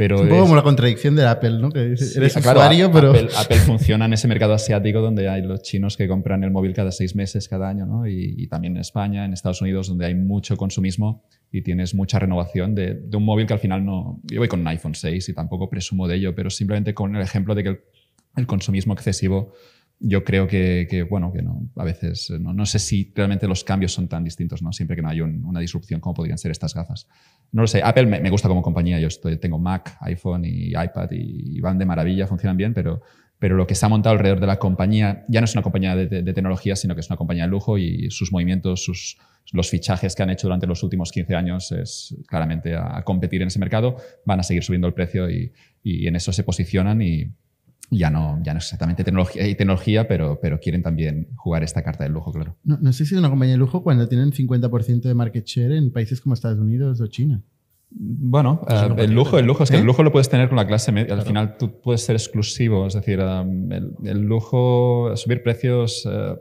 Pero Es un poco es- como la contradicción de Apple, ¿no? Que Sí, eres claro, usuario, a- pero... Apple, Apple funciona en ese mercado asiático donde hay los chinos que compran el móvil cada seis meses, cada año, ¿no? Y, y también en España, en Estados Unidos, donde hay mucho consumismo y tienes mucha renovación de, de un móvil que al final no... Yo voy con un iPhone 6 y tampoco presumo de ello, pero simplemente con el ejemplo de que el, el consumismo excesivo yo creo que, que, bueno, que no, a veces no, no sé si realmente los cambios son tan distintos, ¿no? Siempre que no hay un- una disrupción como podrían ser estas gafas. No lo sé, Apple me, me gusta como compañía, yo estoy, tengo Mac, iPhone y iPad y, y van de maravilla, funcionan bien, pero, pero lo que se ha montado alrededor de la compañía ya no es una compañía de, de- de tecnología, sino que es una compañía de lujo y sus movimientos, sus, los fichajes que han hecho durante los últimos 15 años es claramente a, a competir en ese mercado, van a seguir subiendo el precio y, y en eso se posicionan y, ya no, ya no es exactamente tecnología y tecnología, pero, pero quieren también jugar esta carta del lujo, claro. No, no sé si es una compañía de lujo cuando tienen 50% de market share en países como Estados Unidos o China. Bueno, eh, el lujo, el lujo, es que ¿Eh? el lujo lo puedes tener con la clase media. Al final tú puedes ser exclusivo, es decir, um, el, el lujo, subir precios eh,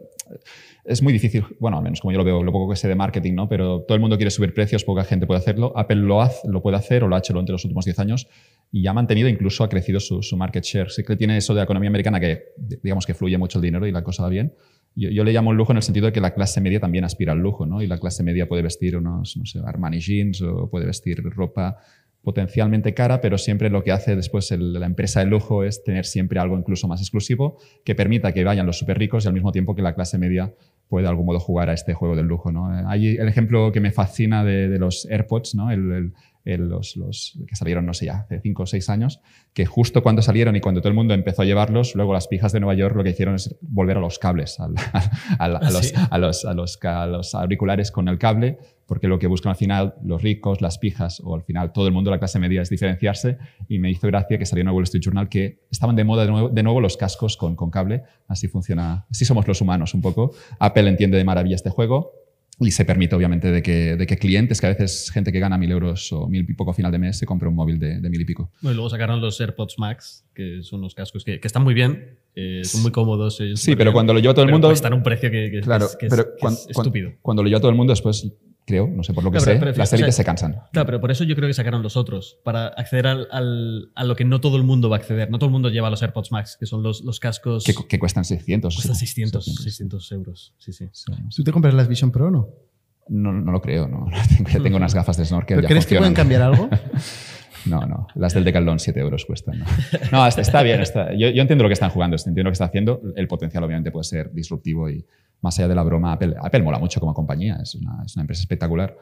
es muy difícil. Bueno, al menos como yo lo veo, lo poco que sé de marketing, ¿no? Pero todo el mundo quiere subir precios, poca gente puede hacerlo. Apple lo, hace, lo puede hacer o lo ha hecho durante los últimos 10 años y ha mantenido, incluso ha crecido su, su market share. Sí que tiene eso de la economía americana que, digamos, que fluye mucho el dinero y la cosa va bien. Yo, yo le llamo lujo en el sentido de que la clase media también aspira al lujo, ¿no? Y la clase media puede vestir unos, no sé, Armani jeans o puede vestir ropa potencialmente cara, pero siempre lo que hace después el- la empresa de lujo es tener siempre algo incluso más exclusivo que permita que vayan los súper ricos y al mismo tiempo que la clase media pueda de algún modo jugar a este juego del lujo. ¿no? Eh, Hay el ejemplo que me fascina de, los AirPods, ¿no? El- los, los que salieron, no sé, ya hace 5 o 6 años, que justo cuando salieron y cuando todo el mundo empezó a llevarlos, luego las pijas de Nueva York lo que hicieron es volver a los cables, al- al- a, los, sí. a, los, a, los, ca- a los auriculares con el cable, porque lo que buscan al final los ricos, las pijas o al final todo el mundo de la clase media es diferenciarse y me hizo gracia que salió en el Wall Street Journal que estaban de moda de nuevo, de nuevo los cascos con, con cable, así funciona, así somos los humanos un poco. Apple entiende de maravilla este juego y se permite obviamente de que, de que clientes, que a veces gente que gana mil euros o mil y poco a final de mes, se compre un móvil de, de mil y pico. Bueno, y luego sacaron los AirPods Max, que son unos cascos que, que están muy bien, eh, son muy cómodos. Sí, pero bien, cuando lo lleva todo el pero mundo... cuestan un precio que, que- Claro, es, que pero que es estúpido. Cuando lo lleva todo el mundo, después creo, no sé por lo que No, pero- sé, pero las élites o sea, se cansan. Claro, pero por eso yo creo que sacaron los otros, para acceder al, al- a lo que no todo el mundo va a acceder. No todo el mundo lleva los AirPods Max, que son los, los cascos... Que, que cuestan 600. cuestan sí. 600, 600. 600 euros. Sí, sí. Sí. ¿Tú te compras las Vision Pro o no? No, no lo creo, no. Tengo, ya tengo unas gafas de snorkel. ¿Pero ya crees que pueden cambiar algo? No, no. Las del Decathlon 7 euros cuestan. No, No, está, está bien. Está. Yo, yo entiendo lo que están jugando, entiendo lo que está haciendo. El potencial obviamente puede ser disruptivo y más allá de la broma, Apple, Apple mola mucho como compañía. Es una, es una empresa espectacular.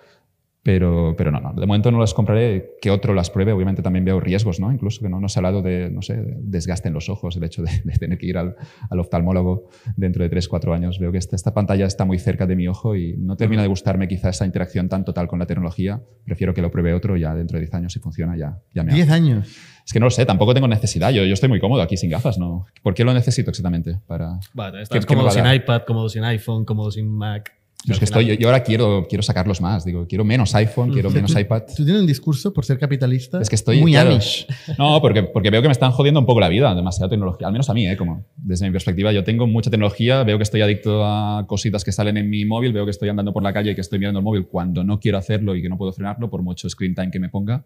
Pero, pero no, no, de momento no las compraré, que otro las pruebe. Obviamente también veo riesgos, ¿no? Incluso que no, no se ha hablado de, no sé, de desgaste en los ojos, el hecho de, de tener que ir al, al oftalmólogo dentro de 3, 4 años. Veo que esta, esta pantalla está muy cerca de mi ojo y no termina de gustarme quizá esa interacción tan total con la tecnología. Prefiero que lo pruebe otro ya dentro de 10 años si funciona, ya, ya me 10 años. Es que no lo sé, tampoco tengo necesidad. Yo, yo estoy muy cómodo aquí sin gafas, ¿no? ¿Por qué lo necesito exactamente? Para... Vale, ¿Qué- estás qué cómodo sin iPad, cómodo sin iPhone, cómodo sin Mac. Pero es que estoy, yo, yo ahora quiero, quiero sacarlos más. Digo, quiero menos iPhone, quiero menos iPad. Tú tienes un discurso por ser capitalista Es que estoy muy claro. Amish. No, porque, porque veo que me están jodiendo un poco la vida, demasiada tecnología. Al menos a mí, ¿eh? Como desde mi perspectiva, yo tengo mucha tecnología, veo que estoy adicto a cositas que salen en mi móvil, veo que estoy andando por la calle y que estoy mirando el móvil cuando no quiero hacerlo y que no puedo frenarlo por mucho screen time que me ponga.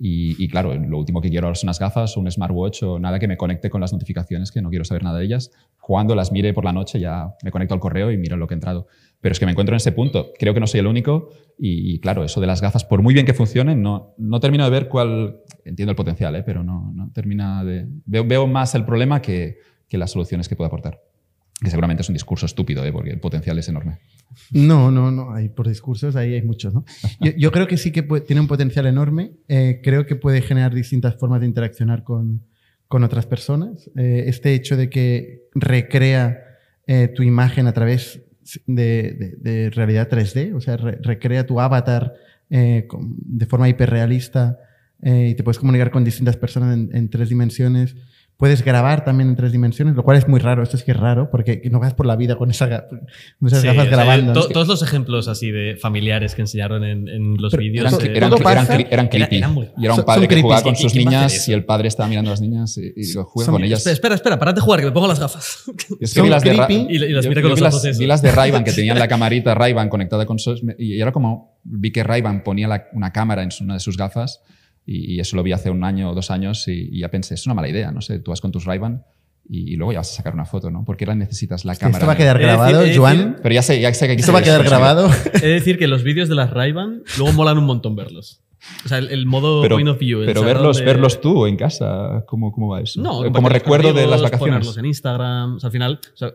Y, claro, lo último que quiero ahora son unas gafas o un smartwatch o nada que me conecte con las notificaciones, que no quiero saber nada de ellas. Cuando las mire por la noche ya me conecto al correo y miro lo que ha entrado. Pero es que me encuentro en ese punto. Creo que no soy el único y, y claro, eso de las gafas, por muy bien que funcionen, no, no termino de ver cuál... Entiendo el potencial, ¿eh? pero no, no termina de... Veo, veo más el problema que, que las soluciones que puede aportar. Que seguramente es un discurso estúpido, ¿eh? porque el potencial es enorme. No, no, no. Hay, por discursos ahí hay muchos, ¿no? Yo, yo creo que sí que puede- tiene un potencial enorme. Eh, creo que puede generar distintas formas de interaccionar con, con otras personas. Eh, este hecho de que recrea eh, tu imagen a través de, de- de realidad 3D, o sea, re- recrea tu avatar con- de forma hiperrealista y te puedes comunicar con distintas personas en, en tres dimensiones. Puedes grabar también en tres dimensiones, lo cual es muy raro. Esto sí que es raro, porque no vas por la vida con, esa, ga- con esas Sí, gafas o sea, grabando. todos los ejemplos así de familiares que enseñaron en, en los vídeos. eh, eran, eran creepy. Era- era muy- y era un padre son que jugaba con ¿Qui- sus niñas y el padre estaba mirando a las niñas y, y digo, juega Son- con ellas. Espera, espera, espera, parad de jugar, que me pongo las gafas. Y es que Son vi las de. Y- y las mira con los las- ojos eso. vi las de Ray-Ban que tenían la camarita Ray-Ban conectada con sus... Y era como... Vi que Ray-Ban ponía la- una cámara en su- una de sus gafas y, y eso lo vi hace un año o dos años y, y ya pensé, es una mala idea, no sé, tú vas con tus Ray-Ban y, y luego ya vas a sacar una foto, ¿no? Porque ahora necesitas la Que cámara. Esto va a quedar grabado, decir- Joan. Pero ya sé, ya sé que hay que Esto va a quedar grabado. Es decir, que los vídeos de las Ray-Ban luego molan un montón verlos. O sea, el, el modo Pero, point of view. pero verlos, dónde- verlos tú en casa, ¿cómo, cómo va eso? No, como recuerdo con de las amigos, vacaciones. Ponerlos en Instagram. O sea, al final. o sea,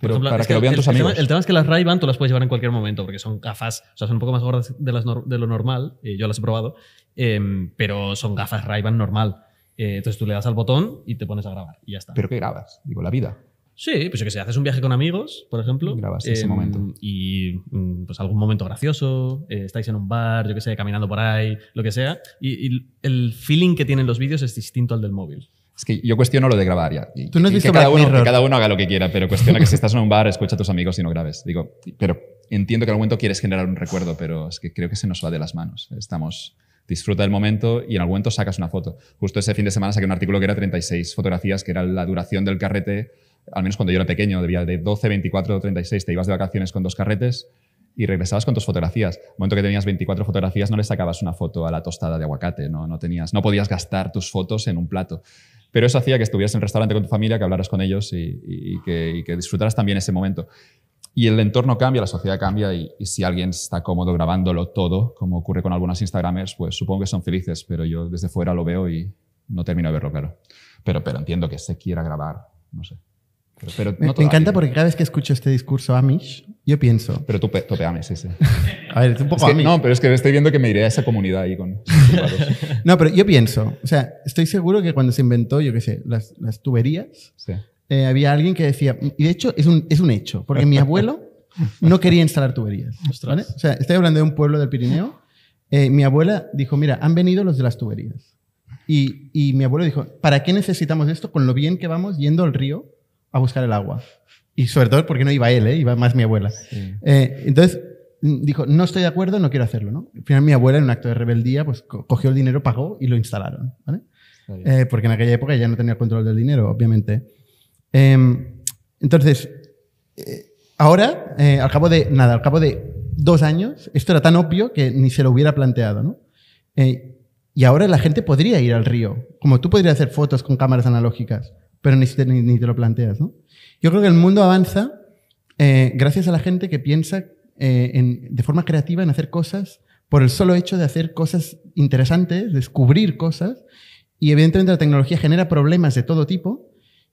Pero ejemplo, para es que lo vean el, tus el tema- amigos. el tema es que las Ray-Ban tú las puedes llevar en cualquier momento porque son gafas, o sea, son un poco más gordas de, las de lo normal. eh, yo las he probado. Em, pero son gafas Ray-Ban normal. Eh, entonces tú le das al botón y te pones a grabar y ya está. ¿Pero qué grabas? Digo, la vida. Sí, pues yo que sé, haces un viaje con amigos, por ejemplo. Grabas ese momento. Y mm, pues algún momento gracioso, eh, estáis en un bar, yo que sé, caminando por ahí, lo que sea. Y, y el feeling que tienen los vídeos es distinto al del móvil. Es que yo cuestiono lo de grabar ya. Y- Tú no has visto que cada, uno, que cada uno haga lo que quiera, pero cuestiona que si estás en un bar, escucha a tus amigos y no grabes. Digo, pero entiendo que en algún momento quieres generar un recuerdo, pero es que creo que se nos va de las manos. Estamos, disfruta del momento y en algún momento sacas una foto. Justo ese fin de semana saqué un artículo que era 36 fotografías, que era la duración del carrete, al menos cuando yo era pequeño, debía de 12, 24, 36. Te ibas de vacaciones con dos carretes y regresabas con tus fotografías. El momento que tenías 24 fotografías no le sacabas una foto a la tostada de aguacate, no, no, tenías, no podías gastar tus fotos en un plato. Pero eso hacía que estuvieras en el restaurante con tu familia, que hablaras con ellos y que disfrutaras también ese momento. Y el entorno cambia, la sociedad cambia y, y si alguien está cómodo grabándolo todo, como ocurre con algunos Instagramers, pues supongo que son felices, pero yo desde fuera lo veo y no termino de verlo, claro. Pero, pero entiendo que se quiera grabar, no sé. Pero, pero Me, no me encanta todavía. porque cada vez que escucho este discurso Amish, yo pienso, Pero tú pe- topeame, sí, sí. a ver, es un Es poco que- Amish. no, pero es que estoy viendo que me iré a esa comunidad ahí con... No, pero yo pienso, o sea, estoy seguro que cuando se inventó, yo qué sé, las, las tuberías, Sí. Eh, había alguien que decía, y de hecho es un, es un hecho, porque mi abuelo no quería instalar tuberías. ¿vale? O sea, estoy hablando de un pueblo del Pirineo. eh, mi abuela dijo, mira, han venido los de las tuberías. Y, y mi abuelo dijo, ¿para qué necesitamos esto con lo bien que vamos yendo al río a buscar el agua? Y sobre todo porque no iba él, ¿eh? iba más mi abuela. Sí. Eh, entonces mm, dijo, no estoy de acuerdo, no quiero hacerlo. ¿no? Al final mi abuela, en un acto de rebeldía, pues co- cogió el dinero, pagó y lo instalaron. ¿vale? Eh, porque en aquella época ya no tenía el control del dinero, obviamente. Eh, entonces, eh, ahora, eh, al cabo de nada, al cabo de dos años, esto era tan obvio que ni se lo hubiera planteado, ¿no? Eh, y ahora la gente podría ir al río, como tú podrías hacer fotos con cámaras analógicas, pero ni, te- ni- ni te lo planteas, ¿no? Yo creo que el mundo avanza gracias a la gente que piensa en- de forma creativa en hacer cosas por el solo hecho de hacer cosas interesantes, descubrir cosas, y evidentemente la tecnología genera problemas de todo tipo,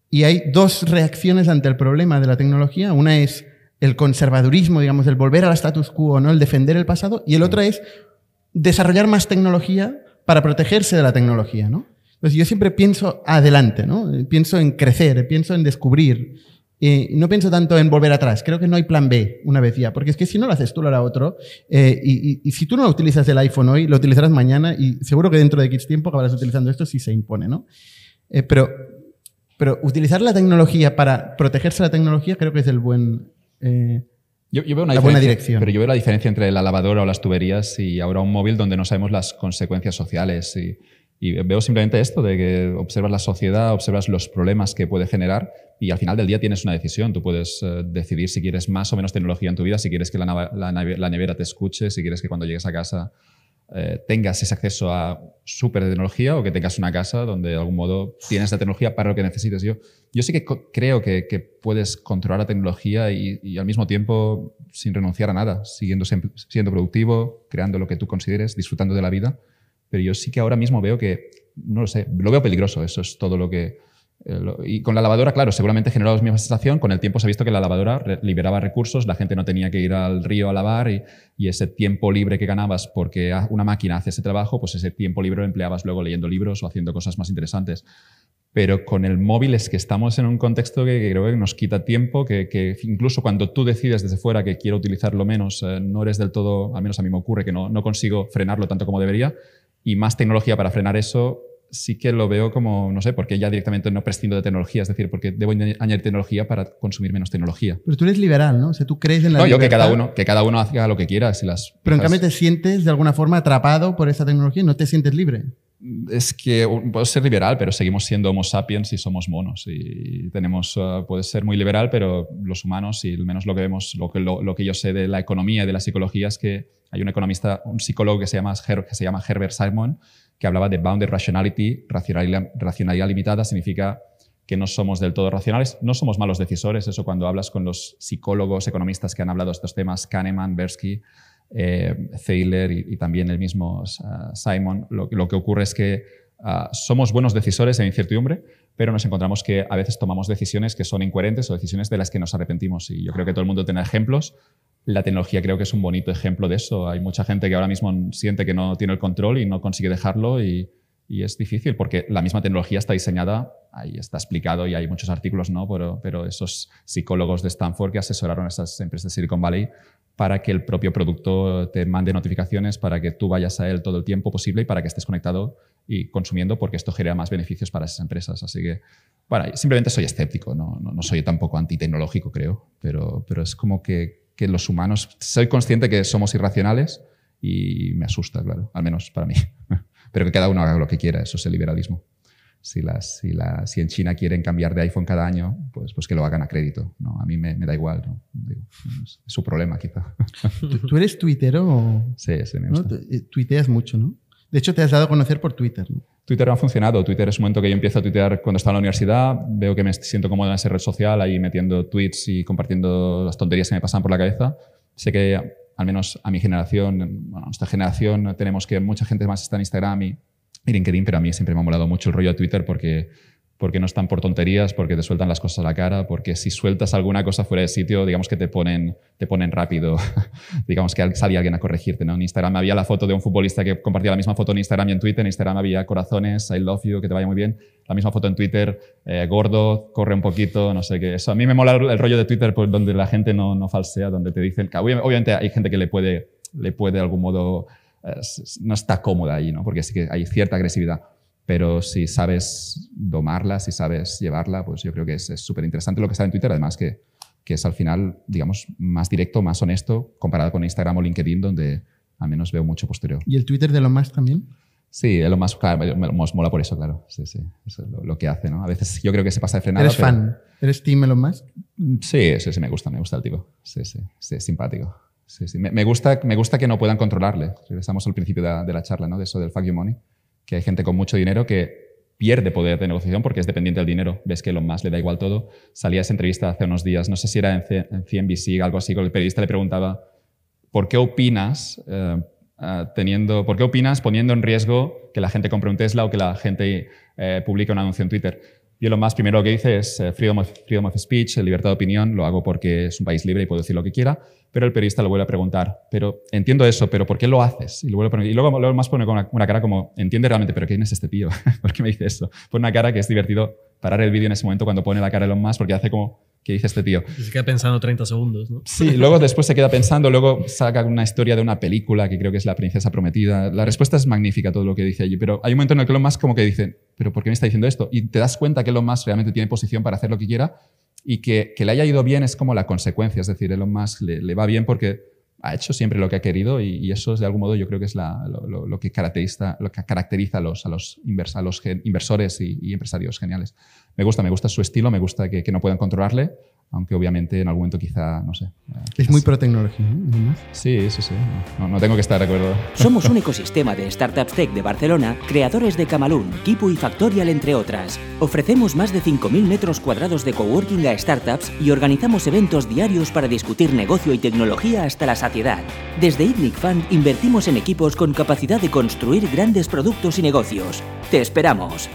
y hay dos reacciones ante el problema de la tecnología. Una es el conservadurismo, digamos, el volver al status quo, ¿no? el defender el pasado, y el otro es desarrollar más tecnología para protegerse de la tecnología. ¿no? Entonces yo siempre pienso adelante, ¿no? pienso en crecer, pienso en descubrir. Eh, no pienso tanto en volver atrás. Creo que no hay plan B una vez ya. Porque es que si no lo haces tú, lo hará otro. Eh, y, y- y si tú no utilizas el iPhone hoy, lo utilizarás mañana y seguro que dentro de X tiempo acabarás utilizando esto si se impone, ¿no? Eh, pero, pero utilizar la tecnología para protegerse de la tecnología creo que es el buen, eh, Yo, veo una la buena dirección. Pero yo veo la diferencia entre la lavadora o las tuberías y ahora un móvil donde no sabemos las consecuencias sociales. Y, y veo simplemente esto de que observas la sociedad, observas los problemas que puede generar y al final del día tienes una decisión. Tú puedes eh, decidir si quieres más o menos tecnología en tu vida, si quieres que la, la, nevera te escuche, si quieres que cuando llegues a casa eh, tengas ese acceso a súper tecnología o que tengas una casa donde de algún modo tienes la tecnología para lo que necesites. Yo, yo sí que creo que, puedes controlar la tecnología y, y, al mismo tiempo sin renunciar a nada, siguiendo siendo productivo, creando lo que tú consideres, disfrutando de la vida pero yo sí que ahora mismo veo que, no lo sé, lo veo peligroso, eso es todo lo que... Eh, y con la lavadora, claro, seguramente generó la misma sensación. Con el tiempo se ha visto que la lavadora liberaba recursos, la gente no tenía que ir al río a lavar y, ese tiempo libre que ganabas porque una máquina hace ese trabajo, pues ese tiempo libre lo empleabas luego leyendo libros o haciendo cosas más interesantes. Pero con el móvil es que estamos en un contexto que, creo que nos quita tiempo, que, que, incluso cuando tú decides desde fuera que quiero utilizarlo menos, eh, no eres del todo, al menos a mí me ocurre que no, no consigo frenarlo tanto como debería, y más tecnología para frenar eso, sí que lo veo como, no sé, porque ya directamente no prescindo de tecnología, es decir, porque debo añadir tecnología para consumir menos tecnología. Pero tú eres liberal, ¿no? O sea, tú crees en la No, yo que cada uno, que cada uno haga lo que quiera. Si las, Pero en cambio te sientes de alguna forma atrapado por esa tecnología, no te sientes libre. Es que puedo ser liberal, pero seguimos siendo homo sapiens y somos monos. Y tenemos, uh, puedes ser muy liberal, pero los humanos, y al menos lo que vemos, lo que, lo, lo que yo sé de la economía y de la psicología es que hay un economista, un psicólogo que se llama, que se llama Herbert Simon, que hablaba de bounded rationality, racionalidad, limitada, significa que no somos del todo racionales, no somos malos decisores, eso cuando hablas con los psicólogos, economistas que han hablado de estos temas, Kahneman, Bersky, eh, Thaler y, también el mismo uh, Simon, lo, que ocurre es que uh, somos buenos decisores en incertidumbre, pero nos encontramos que a veces tomamos decisiones que son incoherentes o decisiones de las que nos arrepentimos. Y yo creo que todo el mundo tiene ejemplos la tecnología creo que es un bonito ejemplo de eso. Hay mucha gente que ahora mismo siente que no tiene el control y no consigue dejarlo y, es difícil porque la misma tecnología está diseñada, ahí está explicado y hay muchos artículos, ¿no? Pero, pero esos psicólogos de Stanford que asesoraron a esas empresas de Silicon Valley para que el propio producto te mande notificaciones, para que tú vayas a él todo el tiempo posible y para que estés conectado y consumiendo porque esto genera más beneficios para esas empresas. Así que, bueno, simplemente soy escéptico, no, no, no soy tampoco antitecnológico, creo, pero, pero es como que que los humanos, soy consciente que somos irracionales y me asusta, claro, al menos para mí. Pero que cada uno haga lo que quiera, eso es el liberalismo. Si, las, si, la, si en China quieren cambiar de iPhone cada año, pues, pues que lo hagan a crédito. ¿no? A mí me, me da igual. ¿no? es su problema, quizá. ¿Tú eres tuitero? O... Sí, sí, me gusta. Eh, tuiteas mucho, ¿no? De hecho, te has dado a conocer por Twitter. ¿no? Twitter ha funcionado. Twitter es un momento que yo empiezo a tuitear cuando estaba en la universidad. Veo que me siento cómodo en esa red social, ahí metiendo tweets y compartiendo las tonterías que me pasan por la cabeza. Sé que, al menos a mi generación, bueno, a nuestra generación, tenemos que mucha gente más está en Instagram y, y LinkedIn, pero a mí siempre me ha molado mucho el rollo de Twitter porque porque no están por tonterías, porque te sueltan las cosas a la cara, porque si sueltas alguna cosa fuera de sitio, digamos que te ponen, te ponen rápido, digamos que sale alguien a corregirte. ¿no? En Instagram había la foto de un futbolista que compartía la misma foto en Instagram y en Twitter. En Instagram había corazones, I love you, que te vaya muy bien. La misma foto en Twitter, eh, gordo, corre un poquito, no sé qué. Eso a mí me mola el rollo de Twitter pues, donde la gente no, no falsea, donde te dicen que obviamente hay gente que le puede, le puede de algún modo, eh, no está cómoda ahí, ¿no? porque sí que hay cierta agresividad pero si sabes domarla, si sabes llevarla, pues yo creo que es súper interesante lo que está en Twitter, además que, que, es al final, digamos, más directo, más honesto, comparado con Instagram o LinkedIn, donde al menos veo mucho posterior. ¿Y el Twitter de Elon Musk también? Sí, Elon Musk, claro, me, mola por eso, claro. Sí, sí, eso es lo, que hace, ¿no? A veces yo creo que se pasa de frenada. ¿Eres fan? ¿Eres team Elon Musk? Sí, sí, sí, me gusta, me gusta el tipo. Sí, sí, sí, es simpático. Sí, sí. Me, gusta, me gusta que no puedan controlarle. Regresamos al principio de, de la charla, ¿no? De eso del fuck you money que hay gente con mucho dinero que pierde poder de negociación porque es dependiente del dinero. Ves que lo más le da igual todo. Salía esa entrevista hace unos días, no sé si era en, CNBC, algo así, con el periodista le preguntaba, ¿por qué opinas eh, eh, teniendo, por qué opinas poniendo en riesgo que la gente compre un Tesla o que la gente eh, publique un anuncio en Twitter? Yo lo más primero que dice es freedom of, freedom of speech, libertad de opinión, lo hago porque es un país libre y puedo decir lo que quiera. Pero el periodista lo vuelve a preguntar, pero entiendo eso, pero ¿por qué lo haces? Y, lo y luego, luego más pone con una, cara como, entiende realmente, pero ¿quién es este tío? ¿Por qué me dice eso? Pone una cara que es divertido parar el vídeo en ese momento cuando pone la cara de Elon Musk porque hace como, ¿qué dice este tío? se queda pensando 30 segundos, ¿no? Sí, luego después se queda pensando, luego saca una historia de una película que creo que es La princesa prometida. La respuesta es magnífica todo lo que dice allí, pero hay un momento en el que Elon Musk como que dice, ¿pero por qué me está diciendo esto? Y te das cuenta que Elon Musk realmente tiene posición para hacer lo que quiera y que, que, le haya ido bien es como la consecuencia, es decir, Elon Musk le, le va bien porque ha hecho siempre lo que ha querido y, eso es de algún modo yo creo que es lo, que caracteriza, lo que caracteriza a los, a los, inversores y, empresarios geniales. Me gusta, me gusta su estilo, me gusta que, que no puedan controlarle, aunque obviamente en algún momento quizá, no sé. Es muy pro tecnología, Sí, sí, sí. No, tengo que estar de acuerdo. Somos un ecosistema de startups tech de Barcelona, creadores de Camalún, Kipu y Factorial, entre otras. Ofrecemos más de 5.000 metros cuadrados de coworking a startups y organizamos eventos diarios para discutir negocio y tecnología hasta la saciedad. Desde ITNIC Fund invertimos en equipos con capacidad de construir grandes productos y negocios. ¡Te esperamos!